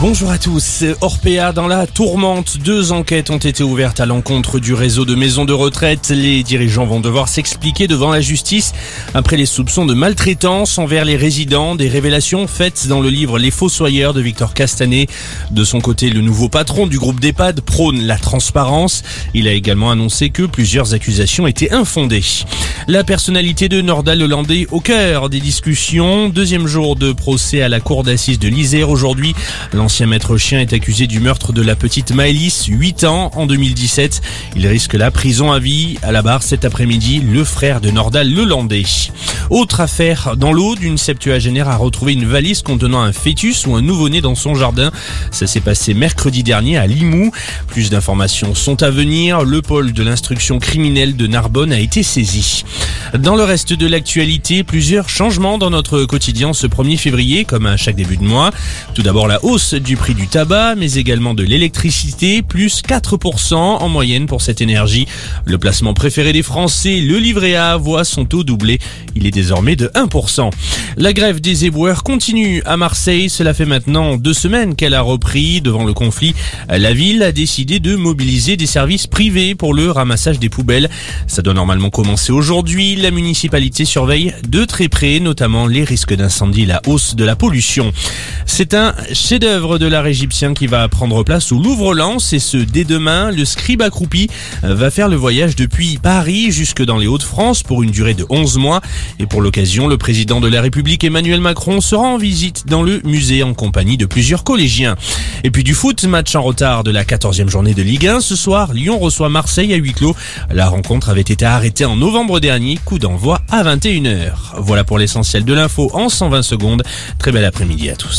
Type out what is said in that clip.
Bonjour à tous. Orpea dans la tourmente. Deux enquêtes ont été ouvertes à l'encontre du réseau de maisons de retraite. Les dirigeants vont devoir s'expliquer devant la justice après les soupçons de maltraitance envers les résidents. Des révélations faites dans le livre Les Fossoyeurs de Victor Castanet. De son côté, le nouveau patron du groupe d'EHPAD prône la transparence. Il a également annoncé que plusieurs accusations étaient infondées. La personnalité de Nordal Hollandais au cœur des discussions. Deuxième jour de procès à la cour d'assises de l'Isère aujourd'hui. L'ancien maître chien est accusé du meurtre de la petite Maëlys, 8 ans, en 2017. Il risque la prison à vie. À la barre cet après-midi, le frère de Nordal Lelandais. Autre affaire, dans l'eau, d'une septuagénaire a retrouvé une valise contenant un fœtus ou un nouveau-né dans son jardin. Ça s'est passé mercredi dernier à Limoux. Plus d'informations sont à venir. Le pôle de l'instruction criminelle de Narbonne a été saisi. Dans le reste de l'actualité, plusieurs changements dans notre quotidien ce 1er février, comme à chaque début de mois. Tout d'abord la hausse du prix du tabac, mais également de l'électricité, plus 4% en moyenne pour cette énergie. Le placement préféré des Français, le livret A, voit son taux doubler. Il est désormais de 1%. La grève des éboueurs continue à Marseille. Cela fait maintenant deux semaines qu'elle a repris. Devant le conflit, la ville a décidé de mobiliser des services privés pour le ramassage des poubelles. Ça doit normalement commencer aujourd'hui. La municipalité surveille de très près, notamment les risques d'incendie, la hausse de la pollution. C'est un chef-d'œuvre de l'art égyptien qui va prendre place au Louvre-Lens et ce dès demain. Le scribe accroupi va faire le voyage depuis Paris jusque dans les Hauts-de-France pour une durée de 11 mois. Et pour l'occasion, le président de la République Emmanuel Macron sera en visite dans le musée en compagnie de plusieurs collégiens. Et puis du foot, match en retard de la 14e journée de Ligue 1. Ce soir, Lyon reçoit Marseille à huis clos. La rencontre avait été arrêtée en novembre dernier, coup d'envoi à 21h. Voilà pour l'essentiel de l'info en 120 secondes. Très bel après-midi à tous.